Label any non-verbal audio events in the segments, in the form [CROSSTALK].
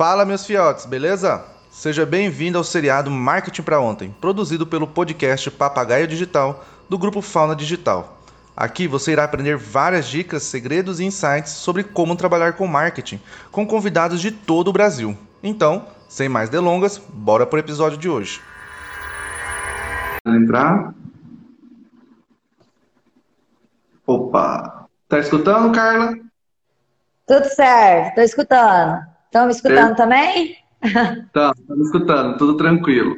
Fala, meus fiotes, beleza? Seja bem-vindo ao seriado Marketing para Ontem, produzido pelo podcast Papagaio Digital do grupo Fauna Digital. Aqui você irá aprender várias dicas, segredos e insights sobre como trabalhar com marketing com convidados de todo o Brasil. Então, sem mais delongas, bora para o episódio de hoje. Entrar. Opa! Tá escutando, Carla? Tudo certo, tô escutando. Estão me escutando é. também? Tá, estamos escutando, tudo tranquilo.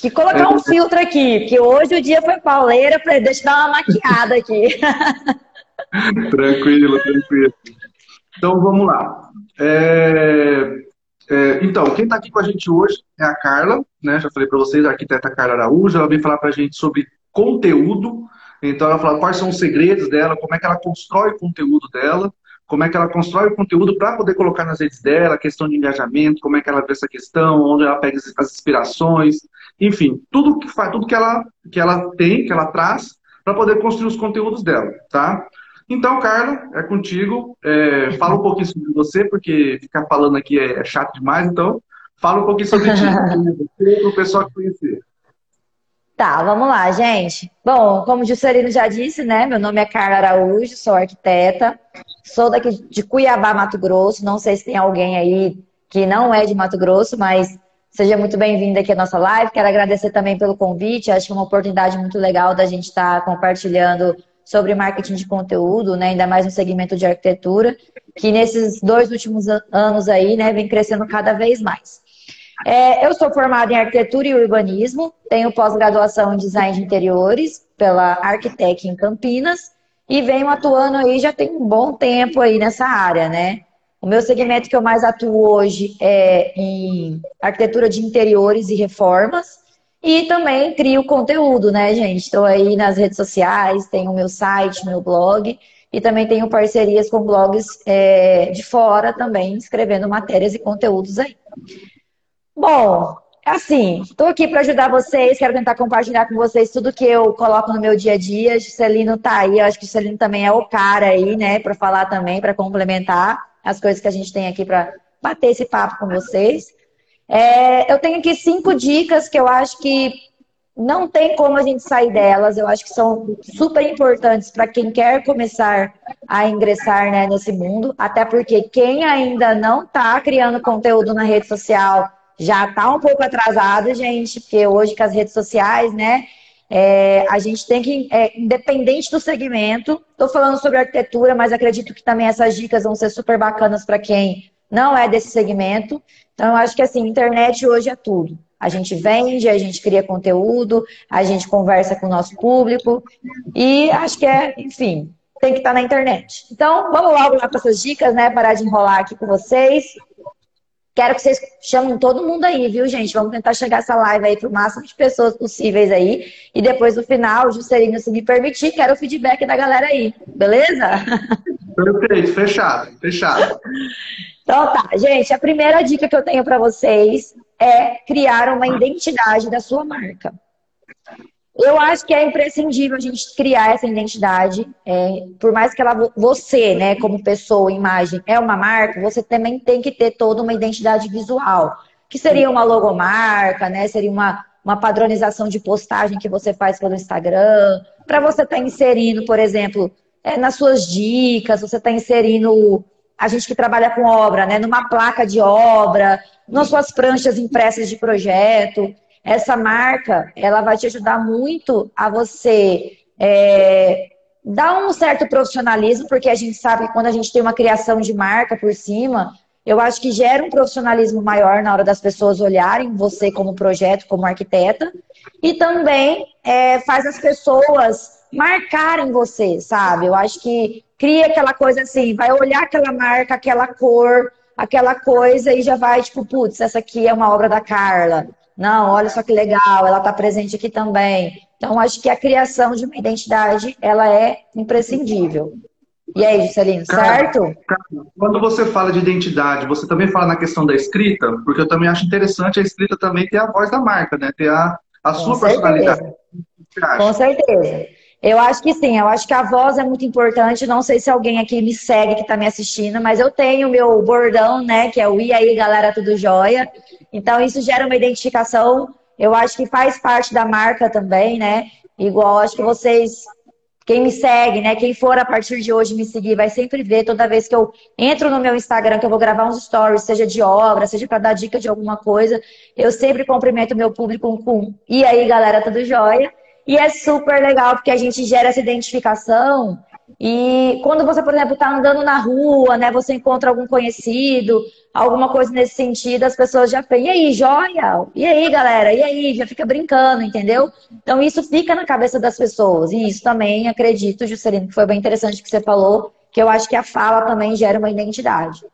Que colocar é. um filtro aqui, porque hoje o dia foi pauleira, falei, deixa eu dar uma maquiada aqui. [LAUGHS] tranquilo, tranquilo. Então vamos lá. É, é, então, quem está aqui com a gente hoje é a Carla, né? Já falei para vocês, a arquiteta Carla Araújo, ela vem falar para a gente sobre conteúdo. Então ela fala quais são os segredos dela, como é que ela constrói o conteúdo dela como é que ela constrói o conteúdo para poder colocar nas redes dela, questão de engajamento, como é que ela vê essa questão, onde ela pega as inspirações, enfim, tudo que faz, tudo que ela, que ela tem, que ela traz, para poder construir os conteúdos dela, tá? Então, Carla, é contigo. É, fala um pouquinho sobre você, porque ficar falando aqui é, é chato demais, então fala um pouquinho sobre ti, [LAUGHS] para o pessoal conhecer. Tá, vamos lá, gente. Bom, como o Juscelino já disse, né? Meu nome é Carla Araújo, sou arquiteta, sou daqui de Cuiabá, Mato Grosso. Não sei se tem alguém aí que não é de Mato Grosso, mas seja muito bem-vindo aqui à nossa live. Quero agradecer também pelo convite. Acho que é uma oportunidade muito legal da gente estar tá compartilhando sobre marketing de conteúdo, né? Ainda mais no segmento de arquitetura, que nesses dois últimos anos aí, né, vem crescendo cada vez mais. É, eu sou formada em arquitetura e urbanismo, tenho pós-graduação em design de interiores pela Arquitec em Campinas e venho atuando aí já tem um bom tempo aí nessa área, né? O meu segmento que eu mais atuo hoje é em arquitetura de interiores e reformas e também crio conteúdo, né, gente? Estou aí nas redes sociais, tenho o meu site, meu blog e também tenho parcerias com blogs é, de fora também, escrevendo matérias e conteúdos aí. Bom, assim, estou aqui para ajudar vocês, quero tentar compartilhar com vocês tudo que eu coloco no meu dia a dia. Juscelino tá aí, eu acho que o Juscelino também é o cara aí, né, para falar também, para complementar as coisas que a gente tem aqui para bater esse papo com vocês. É, eu tenho aqui cinco dicas que eu acho que não tem como a gente sair delas. Eu acho que são super importantes para quem quer começar a ingressar né, nesse mundo, até porque quem ainda não está criando conteúdo na rede social já está um pouco atrasado, gente, porque hoje com as redes sociais, né? É, a gente tem que, é, independente do segmento, estou falando sobre arquitetura, mas acredito que também essas dicas vão ser super bacanas para quem não é desse segmento. Então, eu acho que assim, internet hoje é tudo. A gente vende, a gente cria conteúdo, a gente conversa com o nosso público e acho que é, enfim, tem que estar tá na internet. Então, vamos logo lá para essas dicas, né? Parar de enrolar aqui com vocês. Quero que vocês chamem todo mundo aí, viu, gente? Vamos tentar chegar essa live aí para o máximo de pessoas possíveis aí. E depois, no final, Juscelino, se me permitir, quero o feedback da galera aí. Beleza? Perfeito, fechado, fechado. Então tá, gente, a primeira dica que eu tenho para vocês é criar uma identidade da sua marca. Eu acho que é imprescindível a gente criar essa identidade. É, por mais que ela, você, né, como pessoa, imagem, é uma marca, você também tem que ter toda uma identidade visual. Que seria uma logomarca, né? Seria uma, uma padronização de postagem que você faz pelo Instagram. Para você estar tá inserindo, por exemplo, é, nas suas dicas, você está inserindo a gente que trabalha com obra, né? Numa placa de obra, nas suas pranchas impressas de projeto essa marca ela vai te ajudar muito a você é, dar um certo profissionalismo, porque a gente sabe que quando a gente tem uma criação de marca por cima, eu acho que gera um profissionalismo maior na hora das pessoas olharem você como projeto, como arquiteta, e também é, faz as pessoas marcarem você, sabe? Eu acho que cria aquela coisa assim, vai olhar aquela marca, aquela cor, aquela coisa e já vai, tipo, putz, essa aqui é uma obra da Carla. Não, olha só que legal, ela está presente aqui também. Então, acho que a criação de uma identidade, ela é imprescindível. E aí, Juscelino, certo? Quando você fala de identidade, você também fala na questão da escrita? Porque eu também acho interessante a escrita também ter a voz da marca, né? Ter a, a sua certeza. personalidade. Com certeza. Eu acho que sim, eu acho que a voz é muito importante. Não sei se alguém aqui me segue que está me assistindo, mas eu tenho meu bordão, né? Que é o E aí, galera, tudo jóia. Então, isso gera uma identificação. Eu acho que faz parte da marca também, né? Igual, acho que vocês, quem me segue, né? Quem for a partir de hoje me seguir, vai sempre ver toda vez que eu entro no meu Instagram, que eu vou gravar uns stories, seja de obra, seja para dar dica de alguma coisa, eu sempre cumprimento meu público com E aí, galera, tudo jóia? E é super legal porque a gente gera essa identificação. E quando você, por exemplo, está andando na rua, né? Você encontra algum conhecido, alguma coisa nesse sentido, as pessoas já falam, e aí, joia? E aí, galera? E aí? Já fica brincando, entendeu? Então isso fica na cabeça das pessoas. E isso também, acredito, Juscelino, que foi bem interessante que você falou, que eu acho que a fala também gera uma identidade.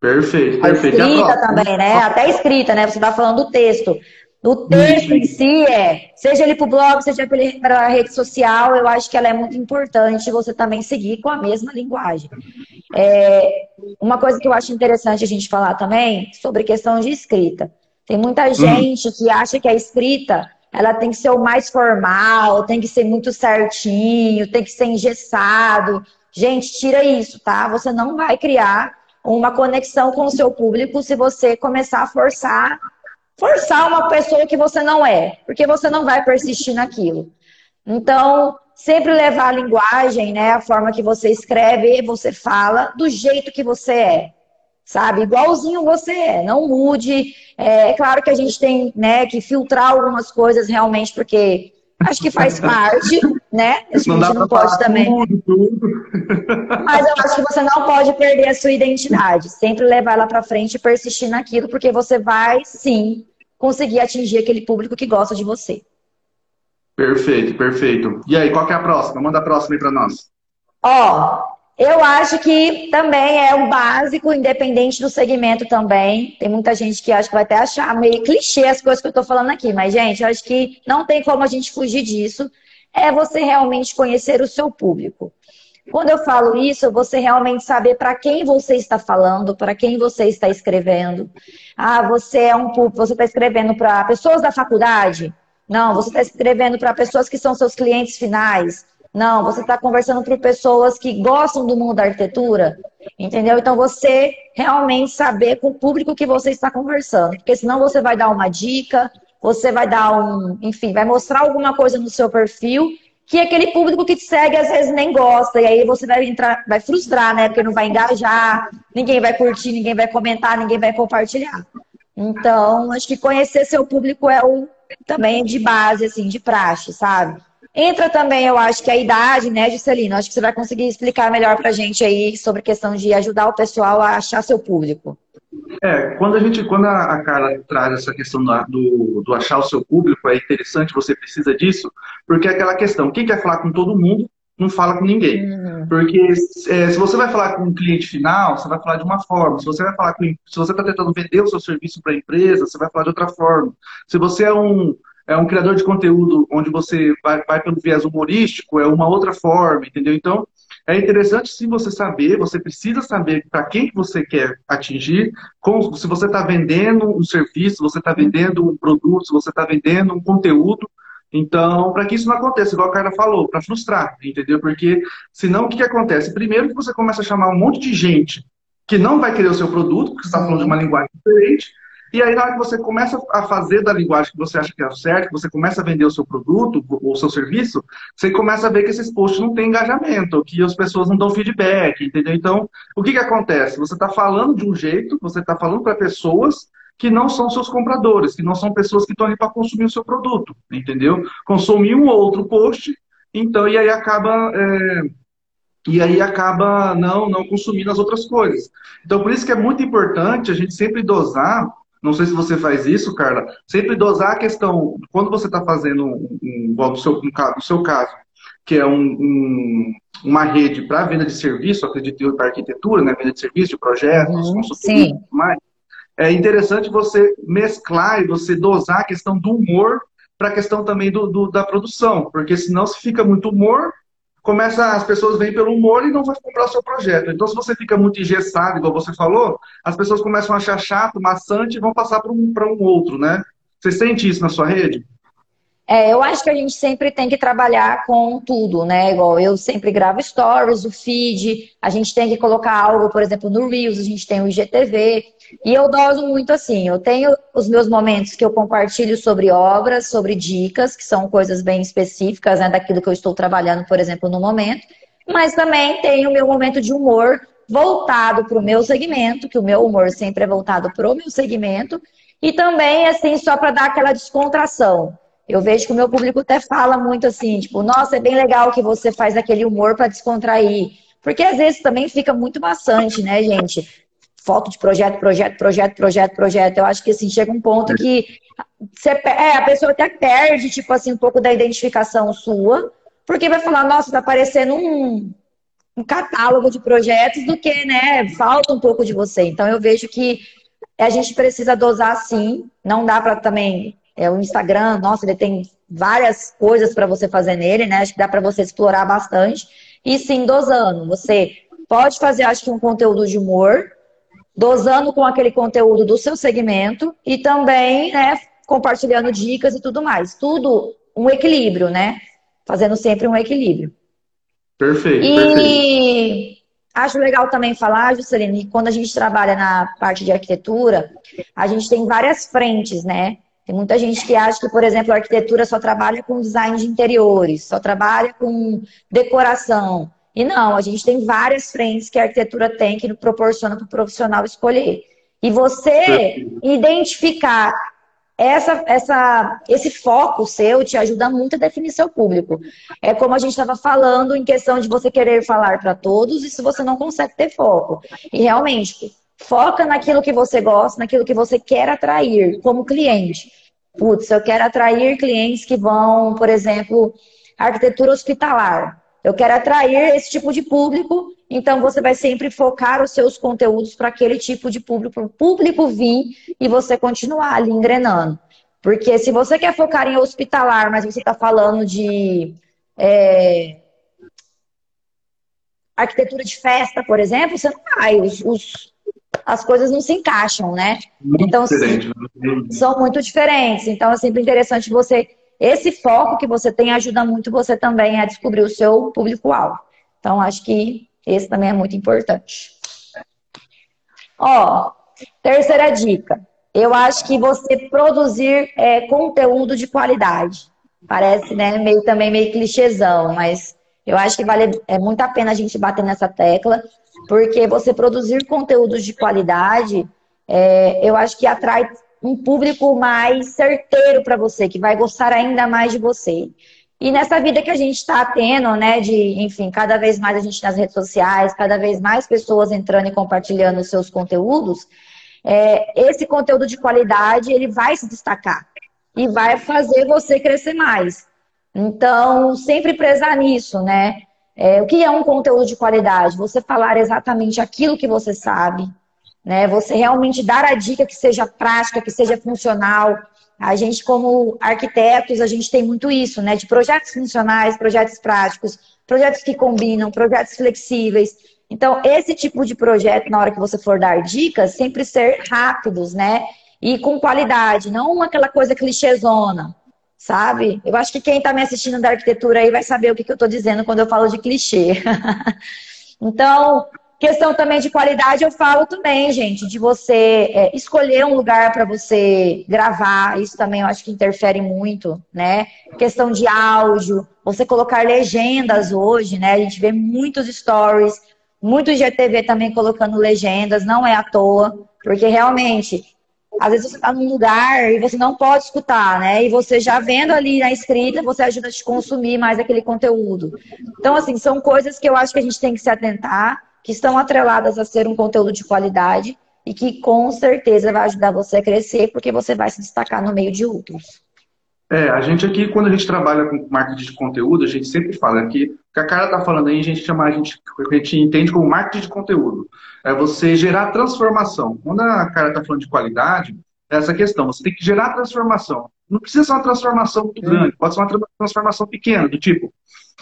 Perfeito, perfeito. A escrita também, né? Até a escrita, né? Você está falando do texto. O texto em si é, seja ele para o blog, seja para a rede social, eu acho que ela é muito importante você também seguir com a mesma linguagem. É, uma coisa que eu acho interessante a gente falar também sobre questão de escrita. Tem muita hum. gente hum. que acha que a escrita ela tem que ser o mais formal, tem que ser muito certinho, tem que ser engessado. Gente, tira isso, tá? Você não vai criar uma conexão com o seu público se você começar a forçar forçar uma pessoa que você não é, porque você não vai persistir naquilo. Então, sempre levar a linguagem, né, a forma que você escreve e você fala, do jeito que você é. Sabe? Igualzinho você é, não mude. É, é claro que a gente tem né, que filtrar algumas coisas realmente, porque acho que faz parte, [LAUGHS] né? Acho que a gente não pode também. Tudo, tudo. [LAUGHS] Mas eu acho que você não pode perder a sua identidade. Sempre levar ela para frente e persistir naquilo, porque você vai sim conseguir atingir aquele público que gosta de você. Perfeito, perfeito. E aí, qual que é a próxima? Manda a próxima aí para nós. Ó, eu acho que também é o básico, independente do segmento também. Tem muita gente que acha que vai até achar meio clichê as coisas que eu estou falando aqui, mas, gente, eu acho que não tem como a gente fugir disso. É você realmente conhecer o seu público. Quando eu falo isso, você realmente saber para quem você está falando, para quem você está escrevendo. Ah, você é um você está escrevendo para pessoas da faculdade? Não, você está escrevendo para pessoas que são seus clientes finais. Não, você está conversando para pessoas que gostam do mundo da arquitetura, entendeu? Então você realmente saber com o público que você está conversando, porque senão você vai dar uma dica, você vai dar um, enfim, vai mostrar alguma coisa no seu perfil que aquele público que te segue às vezes nem gosta, e aí você vai entrar, vai frustrar, né? Porque não vai engajar, ninguém vai curtir, ninguém vai comentar, ninguém vai compartilhar. Então, acho que conhecer seu público é o também de base, assim, de praxe, sabe? Entra também, eu acho que a idade, né, Juscelino? Acho que você vai conseguir explicar melhor pra gente aí sobre a questão de ajudar o pessoal a achar seu público. É, quando a gente, quando a Carla traz essa questão do, do achar o seu público, é interessante, você precisa disso, porque é aquela questão, quem quer falar com todo mundo, não fala com ninguém. Uhum. Porque é, se você vai falar com um cliente final, você vai falar de uma forma. Se você vai falar com, se você está tentando vender o seu serviço para a empresa, você vai falar de outra forma. Se você é um, é um criador de conteúdo onde você vai, vai pelo viés humorístico, é uma outra forma, entendeu? Então, é interessante sim você saber, você precisa saber para quem você quer atingir, se você está vendendo um serviço, se você está vendendo um produto, se você está vendendo um conteúdo. Então, para que isso não aconteça, igual a Carla falou, para frustrar, entendeu? Porque senão o que, que acontece? Primeiro que você começa a chamar um monte de gente que não vai querer o seu produto, porque você está falando de uma linguagem diferente, e aí, na hora que você começa a fazer da linguagem que você acha que é o certo, que você começa a vender o seu produto ou o seu serviço, você começa a ver que esses posts não têm engajamento, que as pessoas não dão feedback, entendeu? Então, o que, que acontece? Você está falando de um jeito, você está falando para pessoas que não são seus compradores, que não são pessoas que estão ali para consumir o seu produto, entendeu? Consumir um ou outro post, então, e aí acaba. É, e aí acaba não, não consumindo as outras coisas. Então, por isso que é muito importante a gente sempre dosar não sei se você faz isso, Carla. Sempre dosar a questão, quando você está fazendo, um, um, no, seu, no seu caso, que é um, um, uma rede para venda de serviço, acredito eu, para arquitetura, né? venda de serviço, de projetos, uhum, consultoria e mais. É interessante você mesclar e você dosar a questão do humor para a questão também do, do, da produção, porque senão se fica muito humor, começa, as pessoas vêm pelo humor e não vão comprar o seu projeto. Então, se você fica muito engessado, igual você falou, as pessoas começam a achar chato, maçante e vão passar para um, um outro, né? Você sente isso na sua rede? É, eu acho que a gente sempre tem que trabalhar com tudo, né? Igual eu sempre gravo stories, o feed, a gente tem que colocar algo, por exemplo, no Reels, a gente tem o IGTV. E eu doso muito assim, eu tenho os meus momentos que eu compartilho sobre obras, sobre dicas, que são coisas bem específicas, né, daquilo que eu estou trabalhando, por exemplo, no momento. Mas também tenho o meu momento de humor voltado para o meu segmento, que o meu humor sempre é voltado para o meu segmento. E também, assim, só para dar aquela descontração. Eu vejo que o meu público até fala muito assim, tipo, nossa, é bem legal que você faz aquele humor para descontrair. Porque às vezes também fica muito maçante, né, gente? Foto de projeto, projeto, projeto, projeto, projeto. Eu acho que assim, chega um ponto que você, é, a pessoa até perde, tipo assim, um pouco da identificação sua, porque vai falar, nossa, tá parecendo um, um catálogo de projetos do que, né? Falta um pouco de você. Então eu vejo que a gente precisa dosar sim, não dá para também é, o Instagram, nossa, ele tem várias coisas para você fazer nele, né? Acho que dá para você explorar bastante. E sim, dosando. Você pode fazer, acho que, um conteúdo de humor, dosando com aquele conteúdo do seu segmento e também, né, compartilhando dicas e tudo mais. Tudo um equilíbrio, né? Fazendo sempre um equilíbrio. Perfeito. E perfeito. acho legal também falar, Jusceline, que quando a gente trabalha na parte de arquitetura, a gente tem várias frentes, né? Tem muita gente que acha que, por exemplo, a arquitetura só trabalha com design de interiores, só trabalha com decoração. E não, a gente tem várias frentes que a arquitetura tem que proporciona para o profissional escolher. E você identificar essa, essa, esse foco seu te ajuda muito a definir seu público. É como a gente estava falando em questão de você querer falar para todos e se você não consegue ter foco. E realmente, foca naquilo que você gosta, naquilo que você quer atrair como cliente putz, eu quero atrair clientes que vão, por exemplo, arquitetura hospitalar. Eu quero atrair esse tipo de público, então você vai sempre focar os seus conteúdos para aquele tipo de público, para o público vir e você continuar ali engrenando. Porque se você quer focar em hospitalar, mas você está falando de é, arquitetura de festa, por exemplo, você não vai. Os, os, as coisas não se encaixam, né? Muito então. Né? são muito diferentes. Então, é sempre interessante você. Esse foco que você tem ajuda muito você também a descobrir o seu público-alvo. Então, acho que esse também é muito importante. Ó, terceira dica. Eu acho que você produzir é, conteúdo de qualidade. Parece, né, meio também meio clichêzão, mas eu acho que vale é muito a pena a gente bater nessa tecla, porque você produzir conteúdos de qualidade, é, eu acho que atrai um público mais certeiro para você, que vai gostar ainda mais de você. E nessa vida que a gente está tendo, né, de, enfim, cada vez mais a gente nas redes sociais, cada vez mais pessoas entrando e compartilhando os seus conteúdos, é, esse conteúdo de qualidade, ele vai se destacar e vai fazer você crescer mais. Então, sempre prezar nisso, né? É, o que é um conteúdo de qualidade? Você falar exatamente aquilo que você sabe, né? Você realmente dar a dica que seja prática, que seja funcional. A gente, como arquitetos, a gente tem muito isso, né? De projetos funcionais, projetos práticos, projetos que combinam, projetos flexíveis. Então, esse tipo de projeto, na hora que você for dar dicas, sempre ser rápidos, né? E com qualidade, não aquela coisa clichêzona, sabe? Eu acho que quem está me assistindo da arquitetura aí vai saber o que, que eu estou dizendo quando eu falo de clichê. [LAUGHS] então, Questão também de qualidade, eu falo também, gente, de você é, escolher um lugar para você gravar, isso também eu acho que interfere muito, né? Questão de áudio, você colocar legendas hoje, né? A gente vê muitos stories, muitos GTV também colocando legendas, não é à toa, porque realmente, às vezes você está num lugar e você não pode escutar, né? E você já vendo ali na escrita, você ajuda a te consumir mais aquele conteúdo. Então, assim, são coisas que eu acho que a gente tem que se atentar que estão atreladas a ser um conteúdo de qualidade e que com certeza vai ajudar você a crescer, porque você vai se destacar no meio de outros. É, a gente aqui, quando a gente trabalha com marketing de conteúdo, a gente sempre fala que o que a cara está falando aí, a gente chama, a gente, a gente entende como marketing de conteúdo. É você gerar transformação. Quando a cara está falando de qualidade, é essa questão, você tem que gerar transformação. Não precisa ser uma transformação muito grande, pode ser uma transformação pequena, do tipo,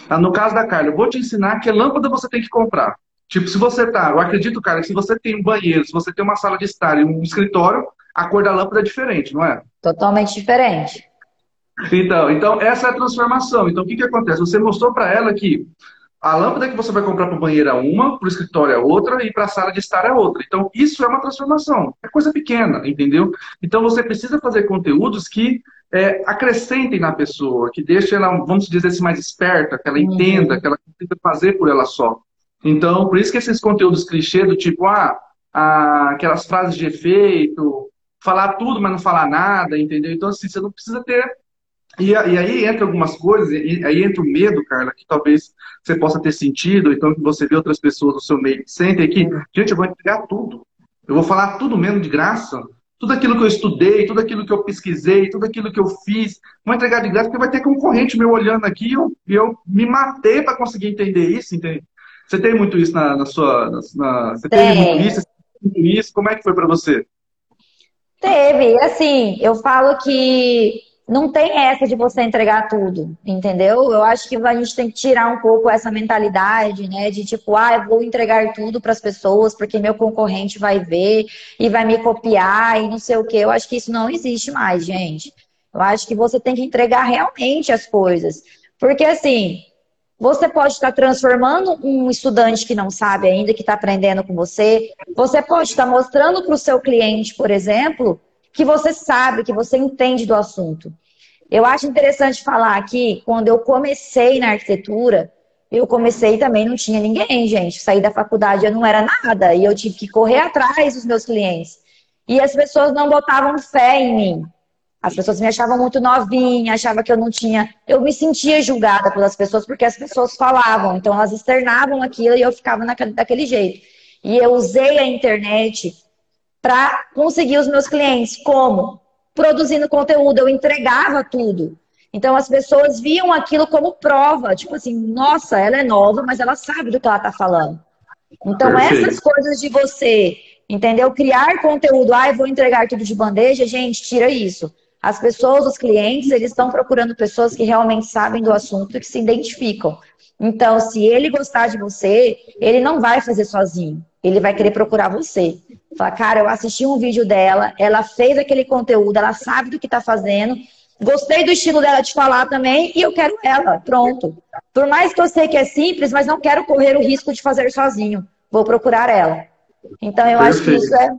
ah, no caso da Carla, eu vou te ensinar que lâmpada você tem que comprar. Tipo, se você tá, eu acredito, cara, que se você tem um banheiro, se você tem uma sala de estar e um escritório, a cor da lâmpada é diferente, não é? Totalmente diferente. Então, então, essa é a transformação. Então, o que, que acontece? Você mostrou para ela que a lâmpada que você vai comprar para o banheiro é uma, para o escritório é outra e para a sala de estar é outra. Então, isso é uma transformação. É coisa pequena, entendeu? Então, você precisa fazer conteúdos que é, acrescentem na pessoa, que deixem ela, vamos dizer assim, mais esperta, que ela uhum. entenda, que ela consiga fazer por ela só. Então, por isso que esses conteúdos clichê do tipo, ah, ah, aquelas frases de efeito, falar tudo, mas não falar nada, entendeu? Então, assim, você não precisa ter e, e, aí entra algumas coisas, e, aí entra o medo, Carla, que talvez você possa ter sentido, então que você vê outras pessoas no seu meio que sentem aqui, gente, eu vou entregar tudo. Eu vou falar tudo mesmo de graça. Tudo aquilo que eu estudei, tudo aquilo que eu pesquisei, tudo aquilo que eu fiz, vou entregar de graça, porque vai ter concorrente meu olhando aqui e eu, eu me matei para conseguir entender isso, entende? Você tem muito isso na, na sua. Na, você tem muito isso, muito isso? Como é que foi para você? Teve, assim, eu falo que não tem essa de você entregar tudo, entendeu? Eu acho que a gente tem que tirar um pouco essa mentalidade, né? De tipo, ah, eu vou entregar tudo para as pessoas porque meu concorrente vai ver e vai me copiar e não sei o quê. Eu acho que isso não existe mais, gente. Eu acho que você tem que entregar realmente as coisas. Porque assim, você pode estar transformando um estudante que não sabe ainda, que está aprendendo com você. Você pode estar mostrando para o seu cliente, por exemplo, que você sabe, que você entende do assunto. Eu acho interessante falar aqui, quando eu comecei na arquitetura, eu comecei também não tinha ninguém, gente. Saí da faculdade eu não era nada e eu tive que correr atrás dos meus clientes. E as pessoas não botavam fé em mim. As pessoas me achavam muito novinha, achavam que eu não tinha. Eu me sentia julgada pelas pessoas porque as pessoas falavam, então elas externavam aquilo e eu ficava naquele, daquele jeito. E eu usei a internet para conseguir os meus clientes. Como? Produzindo conteúdo, eu entregava tudo. Então as pessoas viam aquilo como prova, tipo assim, nossa, ela é nova, mas ela sabe do que ela está falando. Então Perfeito. essas coisas de você, entendeu? Criar conteúdo, ah, eu vou entregar tudo de bandeja, gente, tira isso. As pessoas, os clientes, eles estão procurando pessoas que realmente sabem do assunto e que se identificam. Então, se ele gostar de você, ele não vai fazer sozinho. Ele vai querer procurar você. Fala, cara, eu assisti um vídeo dela, ela fez aquele conteúdo, ela sabe do que está fazendo, gostei do estilo dela de falar também e eu quero ela. Pronto. Por mais que eu sei que é simples, mas não quero correr o risco de fazer sozinho. Vou procurar ela. Então, eu Perfeito. acho que isso é.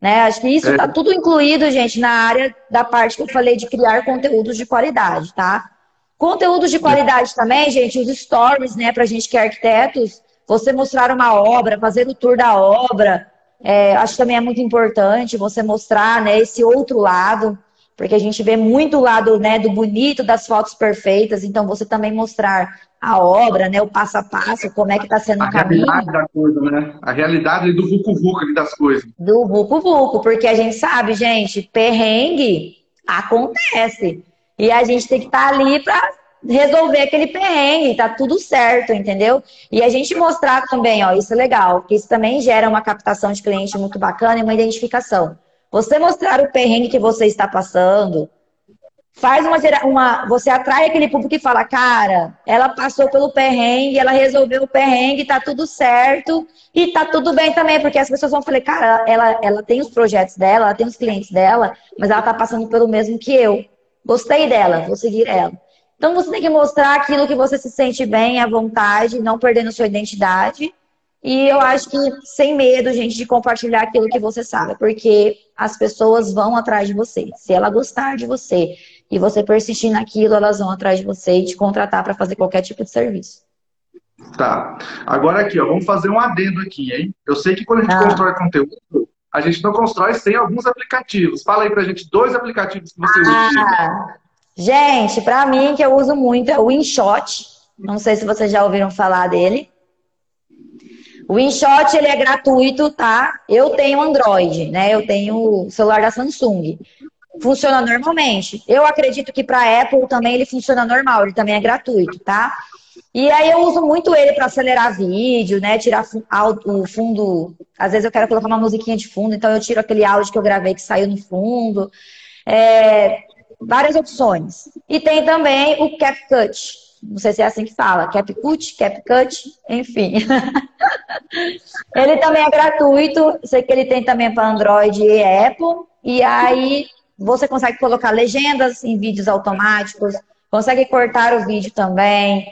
Né? Acho que isso está é. tudo incluído, gente, na área da parte que eu falei de criar conteúdos de qualidade, tá? Conteúdos de qualidade também, gente, os stories, né, pra gente que é arquitetos, você mostrar uma obra, fazer o tour da obra, é, acho que também é muito importante você mostrar né, esse outro lado, porque a gente vê muito o lado né, do bonito, das fotos perfeitas, então você também mostrar a obra, né, o passo a passo, como é que está sendo a o caminho. A realidade da coisa, né? A realidade do vucu-vucu das coisas. Do vucu-vucu, porque a gente sabe, gente, perrengue acontece. E a gente tem que estar tá ali para resolver aquele perrengue, tá tudo certo, entendeu? E a gente mostrar também, ó, isso é legal, que isso também gera uma captação de cliente muito bacana e uma identificação. Você mostrar o perrengue que você está passando, faz uma, uma você atrai aquele público que fala, cara, ela passou pelo perrengue, ela resolveu o perrengue, tá tudo certo e tá tudo bem também, porque as pessoas vão falar, cara, ela, ela tem os projetos dela, ela tem os clientes dela, mas ela tá passando pelo mesmo que eu. Gostei dela, vou seguir ela. Então você tem que mostrar aquilo que você se sente bem, à vontade, não perdendo sua identidade. E eu acho que sem medo, gente, de compartilhar aquilo que você sabe, porque as pessoas vão atrás de você. Se ela gostar de você e você persistir naquilo, elas vão atrás de você e te contratar para fazer qualquer tipo de serviço. Tá. Agora aqui, ó, vamos fazer um adendo aqui, hein? Eu sei que quando a gente ah. constrói conteúdo, a gente não constrói sem alguns aplicativos. Fala aí pra gente dois aplicativos que você ah. usa. Gente, para mim, que eu uso muito é o InShot. Não sei se vocês já ouviram falar dele. O InShot, ele é gratuito, tá? Eu tenho Android, né? Eu tenho o celular da Samsung. Funciona normalmente. Eu acredito que para Apple também ele funciona normal, ele também é gratuito, tá? E aí eu uso muito ele para acelerar vídeo, né? Tirar o fundo. Às vezes eu quero colocar uma musiquinha de fundo, então eu tiro aquele áudio que eu gravei que saiu no fundo. É, várias opções. E tem também o CapCut. Não sei se é assim que fala, CapCut, CapCut, enfim. [LAUGHS] ele também é gratuito, sei que ele tem também para Android e Apple. E aí você consegue colocar legendas em vídeos automáticos, consegue cortar o vídeo também.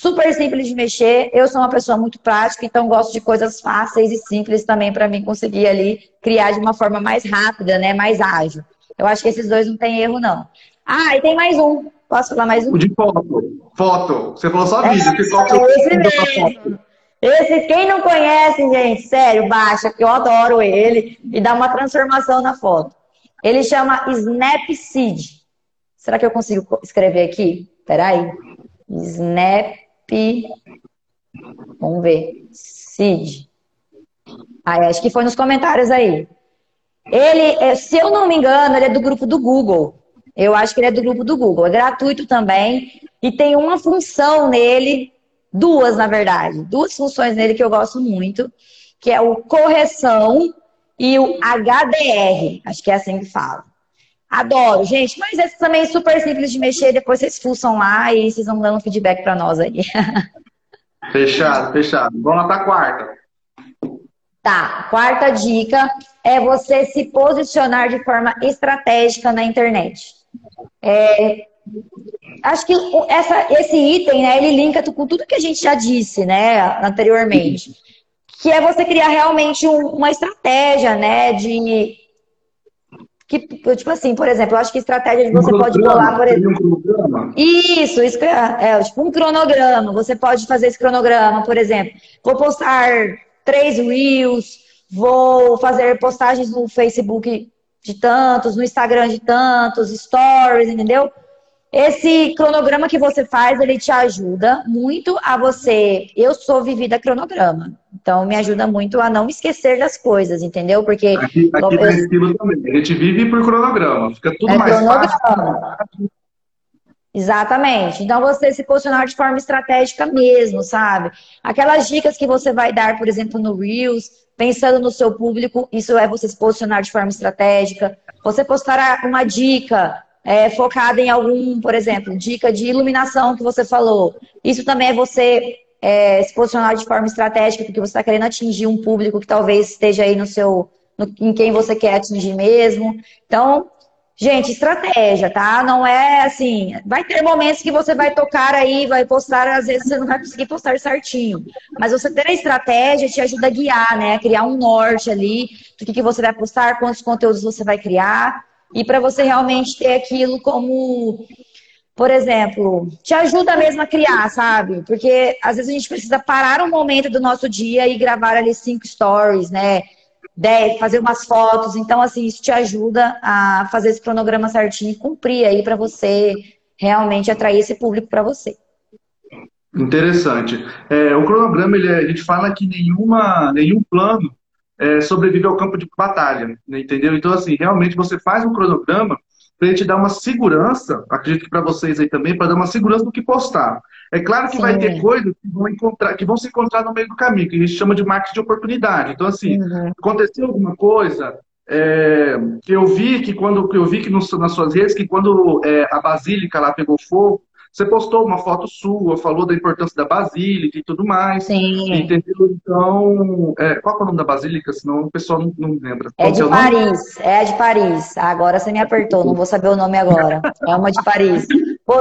Super simples de mexer. Eu sou uma pessoa muito prática, então gosto de coisas fáceis e simples também para mim conseguir ali criar de uma forma mais rápida, né? Mais ágil. Eu acho que esses dois não tem erro, não. Ah, e tem mais um. Posso falar mais um? O de foto. Foto. Você falou só vídeo. É, que foto é esse mesmo. Esse, quem não conhece, gente, sério, baixa, que eu adoro ele e dá uma transformação na foto. Ele chama Snapseed. Será que eu consigo escrever aqui? Peraí. Snap. Vamos ver. Seed. Ah, acho que foi nos comentários aí. Ele, se eu não me engano, ele é do grupo do Google. Eu acho que ele é do grupo do Google. É gratuito também. E tem uma função nele, duas, na verdade, duas funções nele que eu gosto muito, que é o correção e o HDR. Acho que é assim que fala. Adoro, gente. Mas esse também é super simples de mexer. Depois vocês fuçam lá e vocês vão dando feedback para nós aí. [LAUGHS] Fechado, fechado. Vamos lá para quarta. Tá, quarta dica é você se posicionar de forma estratégica na internet. É, acho que essa, esse item, né, ele linka com tudo que a gente já disse, né, anteriormente. Que é você criar realmente um, uma estratégia, né, de... Que, tipo assim, por exemplo, eu acho que estratégia de você um pode colar, por exemplo... Um isso, isso é, é, tipo um cronograma. Você pode fazer esse cronograma, por exemplo. Vou postar três reels, vou fazer postagens no Facebook de tantos, no Instagram de tantos, stories, entendeu? Esse cronograma que você faz, ele te ajuda muito a você. Eu sou vivida cronograma, então me ajuda muito a não esquecer das coisas, entendeu? Porque aqui, aqui eu... estilo também. A gente vive por cronograma, fica tudo é mais cronograma. fácil. Exatamente. Então você se posicionar de forma estratégica mesmo, sabe? Aquelas dicas que você vai dar, por exemplo, no Reels, pensando no seu público, isso é você se posicionar de forma estratégica. Você postar uma dica é, focada em algum, por exemplo, dica de iluminação que você falou. Isso também é você é, se posicionar de forma estratégica, porque você está querendo atingir um público que talvez esteja aí no seu, no, em quem você quer atingir mesmo. Então, Gente, estratégia, tá? Não é assim. Vai ter momentos que você vai tocar aí, vai postar, às vezes você não vai conseguir postar certinho. Mas você ter a estratégia te ajuda a guiar, né? Criar um norte ali do que, que você vai postar, quantos conteúdos você vai criar. E para você realmente ter aquilo como, por exemplo, te ajuda mesmo a criar, sabe? Porque às vezes a gente precisa parar um momento do nosso dia e gravar ali cinco stories, né? Fazer umas fotos. Então, assim, isso te ajuda a fazer esse cronograma certinho e cumprir aí para você realmente atrair esse público para você. Interessante. É, o cronograma, ele é, a gente fala que nenhuma, nenhum plano é, sobrevive ao campo de batalha, né, entendeu? Então, assim, realmente você faz um cronograma para ele te dar uma segurança, acredito que para vocês aí também, para dar uma segurança do que postar. É claro que Sim. vai ter coisas que vão, encontrar, que vão se encontrar no meio do caminho, que a gente chama de marketing de oportunidade. Então, assim, uhum. aconteceu alguma coisa, é, eu vi que quando eu vi que nas suas redes que quando é, a basílica lá pegou fogo, você postou uma foto sua, falou da importância da Basílica e tudo mais. Sim. Entendeu? Então, é, qual é o nome da Basílica? Senão o pessoal não, não lembra. É de Paris, é de Paris. Agora você me apertou, não vou saber o nome agora. É uma de Paris.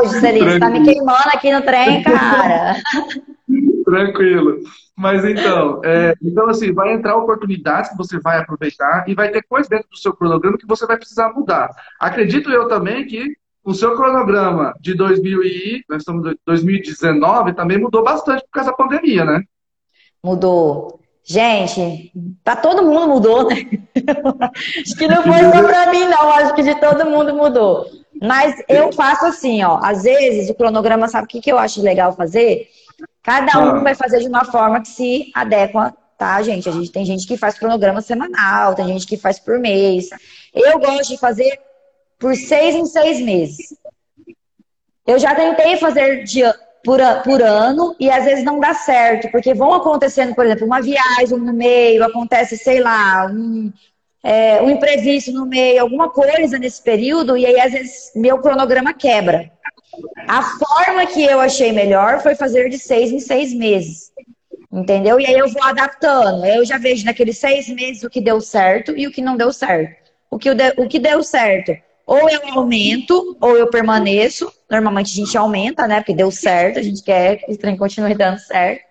Juscelino, você tá me queimando aqui no trem, cara. [LAUGHS] Tranquilo. Mas então, é, então assim, vai entrar oportunidades que você vai aproveitar e vai ter coisas dentro do seu cronograma que você vai precisar mudar. Acredito eu também que o seu cronograma de 2000 e, nós estamos 2019 também mudou bastante por causa da pandemia, né? Mudou. Gente, para todo mundo mudou, né? [LAUGHS] acho que não foi só para mim, não. Acho que de todo mundo mudou. Mas eu faço assim, ó. Às vezes o cronograma, sabe o que, que eu acho legal fazer? Cada um ah. vai fazer de uma forma que se adequa, tá, gente? A gente tem gente que faz cronograma semanal, tem gente que faz por mês. Eu gosto de fazer por seis em seis meses. Eu já tentei fazer dia, por, por ano e às vezes não dá certo, porque vão acontecendo, por exemplo, uma viagem no meio, acontece, sei lá, um, é, um imprevisto no meio, alguma coisa nesse período, e aí às vezes meu cronograma quebra. A forma que eu achei melhor foi fazer de seis em seis meses. Entendeu? E aí eu vou adaptando. Eu já vejo naqueles seis meses o que deu certo e o que não deu certo. O que, o que deu certo? Ou eu aumento, ou eu permaneço. Normalmente a gente aumenta, né? Porque deu certo, a gente quer que o trem continue dando certo.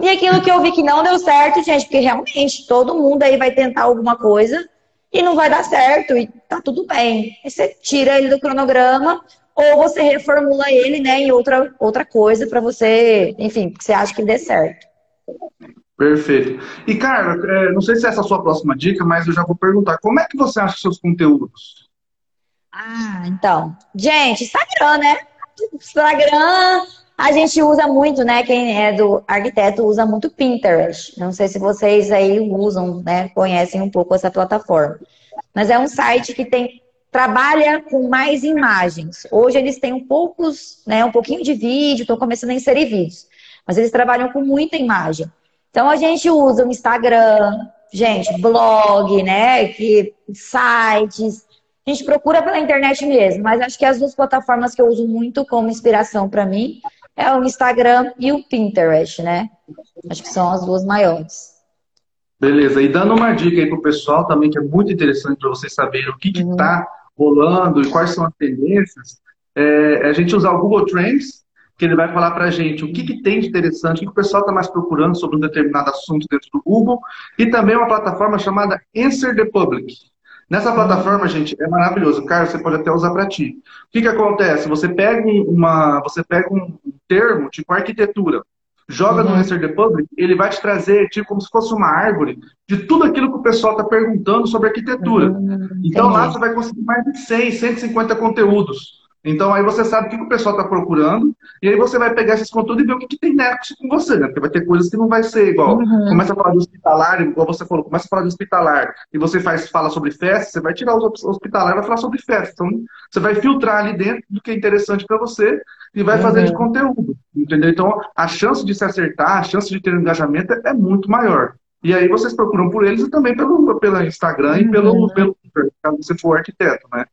E aquilo que eu vi que não deu certo, gente, porque realmente todo mundo aí vai tentar alguma coisa e não vai dar certo, e tá tudo bem. Aí você tira ele do cronograma, ou você reformula ele, né, em outra, outra coisa para você, enfim, que você acha que dê certo. Perfeito. E, cara, é, não sei se essa é a sua próxima dica, mas eu já vou perguntar, como é que você acha seus conteúdos? Ah, então. Gente, Instagram, né? Instagram, a gente usa muito, né? Quem é do arquiteto usa muito Pinterest. Não sei se vocês aí usam, né? Conhecem um pouco essa plataforma. Mas é um site que tem trabalha com mais imagens. Hoje eles têm um poucos, né, um pouquinho de vídeo, estão começando a inserir vídeos, mas eles trabalham com muita imagem. Então a gente usa o Instagram, gente, blog, né, que sites. A gente procura pela internet mesmo, mas acho que as duas plataformas que eu uso muito como inspiração para mim é o Instagram e o Pinterest, né? Acho que são as duas maiores. Beleza, e dando uma dica aí pro pessoal também, que é muito interessante para vocês saberem o que está uhum. Tá rolando e quais são as tendências, é, a gente usar o Google Trends, que ele vai falar para a gente o que, que, tem de interessante, o que, o pessoal está mais procurando sobre um determinado assunto dentro do Google, e também uma plataforma chamada Answer the Public. Nessa plataforma, gente, é maravilhoso. Carlos, você pode até usar para ti. O que, que acontece? Você pega, uma, você pega um termo, tipo arquitetura, joga uhum. no Answer the Public, ele vai te trazer, tipo, como se fosse uma árvore, de tudo aquilo que o pessoal está perguntando sobre arquitetura. Uhum. Então lá você vai conseguir mais de 100, 150 conteúdos. Então aí você sabe o que o pessoal está procurando, e aí você vai pegar esses conteúdos e ver o que, que tem nexo com você, né? Porque vai ter coisas que não vai ser igual. Uhum. Começa a falar de hospitalar, igual você falou, começa a falar de hospitalar, e você faz, fala sobre festa, você vai tirar os hospitalar e vai falar sobre festa. Então você vai filtrar ali dentro do que é interessante para você e vai uhum. fazer de conteúdo. Entendeu? Então a chance de se acertar, a chance de ter um engajamento é muito maior. E aí vocês procuram por eles e também pelo, pelo Instagram uhum. e pelo, pelo, caso você for arquiteto, né?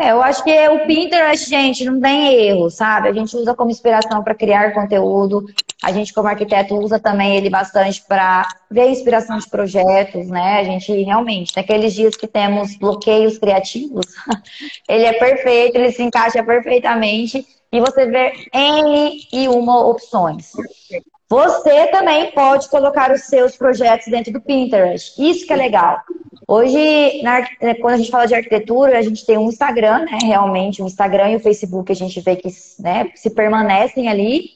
É, eu acho que o Pinterest, gente, não tem erro, sabe? A gente usa como inspiração para criar conteúdo. A gente, como arquiteto, usa também ele bastante para ver inspiração de projetos, né? A gente realmente, naqueles dias que temos bloqueios criativos, [LAUGHS] ele é perfeito, ele se encaixa perfeitamente e você vê N e uma opções. Você também pode colocar os seus projetos dentro do Pinterest. Isso que é legal. Hoje, na, né, quando a gente fala de arquitetura, a gente tem um Instagram, né? Realmente, o Instagram e o Facebook a gente vê que né, se permanecem ali,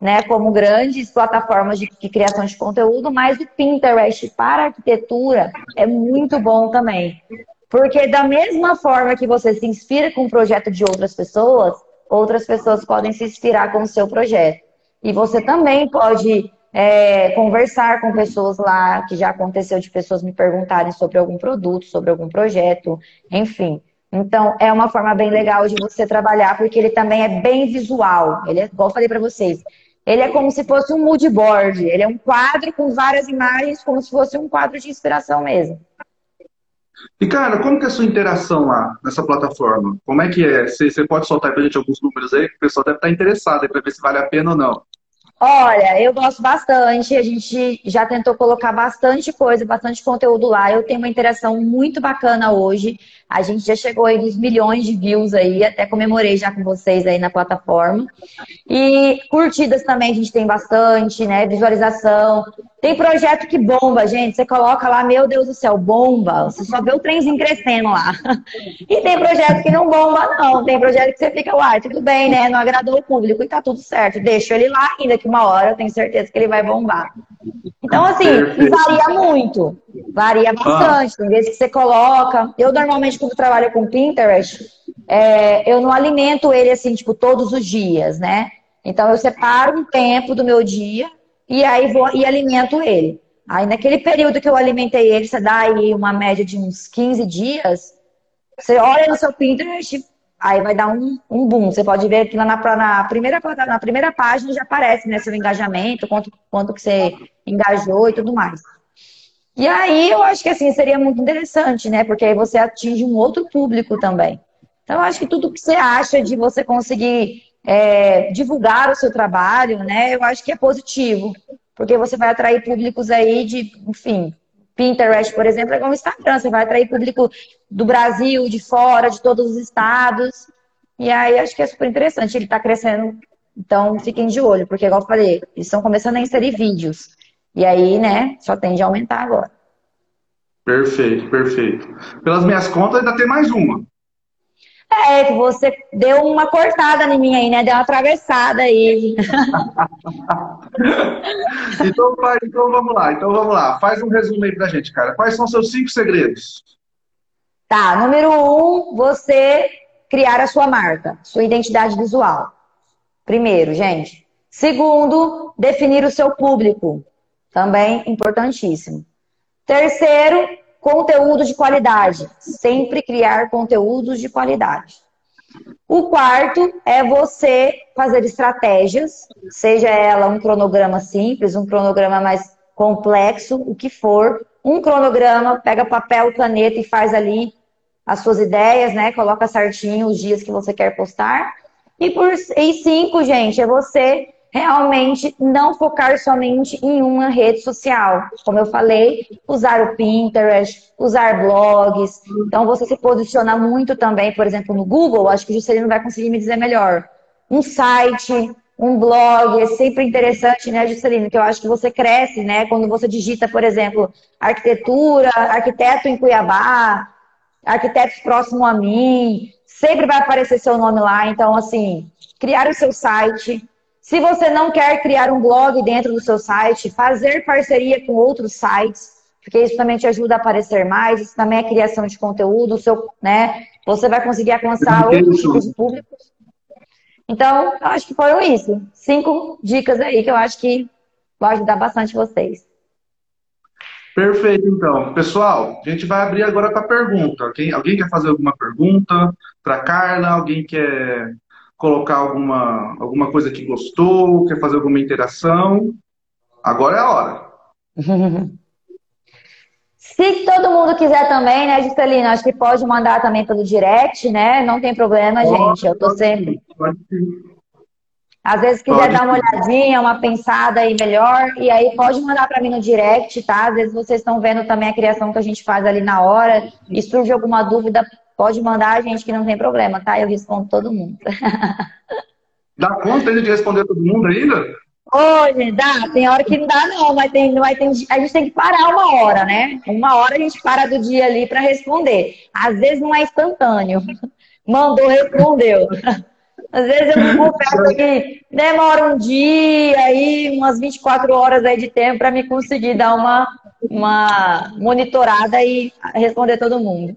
né? Como grandes plataformas de, de criação de conteúdo, mas o Pinterest para arquitetura é muito bom também. Porque da mesma forma que você se inspira com o projeto de outras pessoas, outras pessoas podem se inspirar com o seu projeto. E você também pode é, conversar com pessoas lá, que já aconteceu de pessoas me perguntarem sobre algum produto, sobre algum projeto, enfim. Então, é uma forma bem legal de você trabalhar, porque ele também é bem visual. Ele é, igual eu falei para vocês, ele é como se fosse um mood board. Ele é um quadro com várias imagens, como se fosse um quadro de inspiração mesmo. E, cara, como que é a sua interação lá nessa plataforma? Como é que é? Você, pode soltar para a gente alguns números aí, que o pessoal deve estar interessado para ver se vale a pena ou não. Olha, eu gosto bastante. A gente já tentou colocar bastante coisa, bastante conteúdo lá. Eu tenho uma interação muito bacana hoje. A gente já chegou aí nos milhões de views aí, até comemorei já com vocês aí na plataforma. E curtidas também a gente tem bastante, né? Visualização. Tem projeto que bomba, gente. Você coloca lá, meu Deus do céu, bomba. Você só vê o trenzinho crescendo lá. [LAUGHS] E tem projeto que não bomba, não. Tem projeto que você fica, uai, tudo bem, né? Não agradou o público e tá tudo certo. Deixa ele lá, ainda que uma hora eu tenho certeza que ele vai bombar. Então, assim, varia muito. Varia bastante. Ah. Tem vezes que você coloca. Eu normalmente, quando trabalho com Pinterest, é, eu não alimento ele assim, tipo, todos os dias, né? Então eu separo um tempo do meu dia e aí vou e alimento ele. Aí naquele período que eu alimentei ele, você dá aí uma média de uns 15 dias, você olha no seu Pinterest, aí vai dar um, um boom. Você pode ver que na, na, primeira, na primeira página já aparece né, seu engajamento, quanto, quanto que você engajou e tudo mais. E aí eu acho que assim seria muito interessante, né? Porque aí você atinge um outro público também. Então, eu acho que tudo que você acha de você conseguir é, divulgar o seu trabalho, né? Eu acho que é positivo. Porque você vai atrair públicos aí de, enfim, Pinterest, por exemplo, é como Instagram. Você vai atrair público do Brasil, de fora, de todos os estados. E aí acho que é super interessante. Ele está crescendo. Então fiquem de olho, porque, igual eu falei, eles estão começando a inserir vídeos. E aí, né, só tende a aumentar agora. Perfeito, perfeito. Pelas minhas contas, ainda tem mais uma. É, que você deu uma cortada em mim aí, né? Deu uma atravessada aí. [LAUGHS] então, pai, então vamos lá, então vamos lá. Faz um resumo aí pra gente, cara. Quais são seus cinco segredos? Tá, número um, você criar a sua marca, sua identidade visual. Primeiro, gente. Segundo, definir o seu público. Também importantíssimo. Terceiro, conteúdo de qualidade. Sempre criar conteúdos de qualidade. O quarto é você fazer estratégias, seja ela um cronograma simples, um cronograma mais complexo, o que for. Um cronograma, pega papel, caneta e faz ali as suas ideias, né? Coloca certinho os dias que você quer postar. E por e cinco, gente, é você realmente não focar somente em uma rede social. Como eu falei, usar o Pinterest, usar blogs. Então, você se posiciona muito também, por exemplo, no Google, acho que o Juscelino vai conseguir me dizer melhor. Um site, um blog, é sempre interessante, né, Juscelino? Que eu acho que você cresce, né? Quando você digita, por exemplo, arquitetura, arquiteto em Cuiabá, arquitetos próximo a mim, sempre vai aparecer seu nome lá. Então, assim, criar o seu site, se você não quer criar um blog dentro do seu site, fazer parceria com outros sites, porque isso também te ajuda a aparecer mais, isso também é criação de conteúdo, seu, né? Você vai conseguir alcançar outros tipos de públicos. Então, eu acho que foram isso. Cinco dicas aí que eu acho que vai ajudar bastante vocês. Perfeito, então. Pessoal, a gente vai abrir agora para pergunta. Alguém, alguém quer fazer alguma pergunta para Carla? Alguém quer colocar alguma, alguma coisa que gostou, quer fazer alguma interação. Agora é a hora. [LAUGHS] Se todo mundo quiser também, né, Juscelino? Acho que pode mandar também pelo direct, né? Não tem problema, pode, gente. Eu tô sempre. Pode, Às vezes quiser pode. dar uma olhadinha, uma pensada aí melhor, e aí pode mandar para mim no direct, tá? Às vezes vocês estão vendo também a criação que a gente faz ali na hora e surge alguma dúvida, Pode mandar a gente que não tem problema, tá? Eu respondo todo mundo. [LAUGHS] Dá conta ainda de responder todo mundo ainda? Hoje, dá. Tem hora que não dá, não, mas tem, mas tem, a gente tem que parar uma hora, né? Uma hora a gente para do dia ali para responder. Às vezes não é instantâneo. [LAUGHS] Mandou, respondeu. [LAUGHS] Às vezes eu confesso que demora um dia aí, umas 24 horas aí de tempo para me conseguir dar uma, uma monitorada e responder todo mundo.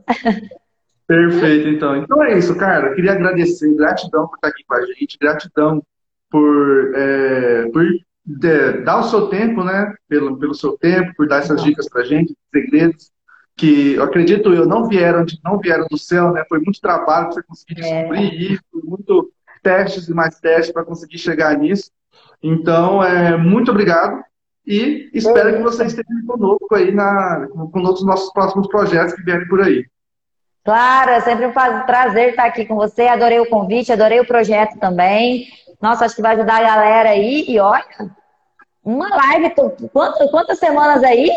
Perfeito, então. Então é isso, cara. queria agradecer, gratidão por estar aqui com a gente, gratidão por, é, por de, dar o seu tempo, né? Pelo, pelo seu tempo, por dar essas dicas pra gente, segredos que eu acredito eu não vieram não vieram do céu, né? Foi muito trabalho para você conseguir é. descobrir é. isso, muito testes e mais testes para conseguir chegar nisso. Então, é, muito obrigado e espero que vocês estejam conosco aí na, com os nossos próximos projetos que vierem por aí. Claro, é sempre um prazer estar aqui com você. Adorei o convite, adorei o projeto também. Nossa, acho que vai ajudar a galera aí. E olha, uma live, quantas, quantas semanas aí?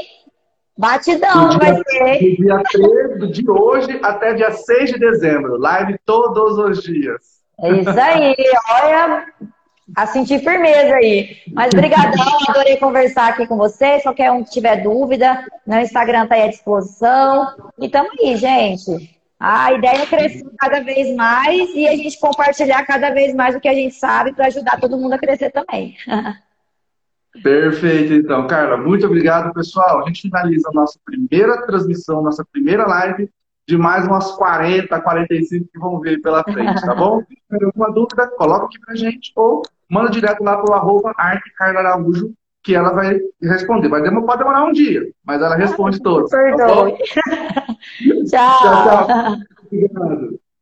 Batidão vai ser. Do dia 13 de hoje até dia 6 de dezembro. Live todos os dias. É isso aí. Olha, a sentir firmeza aí. Mas brigadão, [LAUGHS] adorei conversar aqui com vocês. Qualquer um que tiver dúvida, meu Instagram está aí à disposição. E tamo aí, gente. A ideia é crescer cada vez mais e a gente compartilhar cada vez mais o que a gente sabe para ajudar todo mundo a crescer também. [LAUGHS] Perfeito, então, Carla. Muito obrigado, pessoal. A gente finaliza a nossa primeira transmissão, nossa primeira live de mais umas 40, 45 que vão vir pela frente, tá bom? [LAUGHS] Se tiver alguma dúvida, coloca aqui pra gente ou manda direto lá pro arroba Araújo, que ela vai responder. Vai demorar, pode demorar um dia, mas ela responde ah, todos. Perdoe. Tá [LAUGHS] tchau. tchau, tchau. Obrigado. [LAUGHS]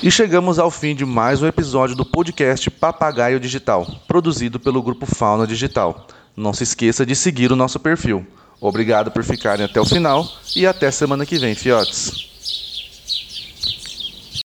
E chegamos ao fim de mais um episódio do podcast Papagaio Digital, produzido pelo grupo Fauna Digital. Não se esqueça de seguir o nosso perfil. Obrigado por ficarem até o final e até semana que vem, fiotes.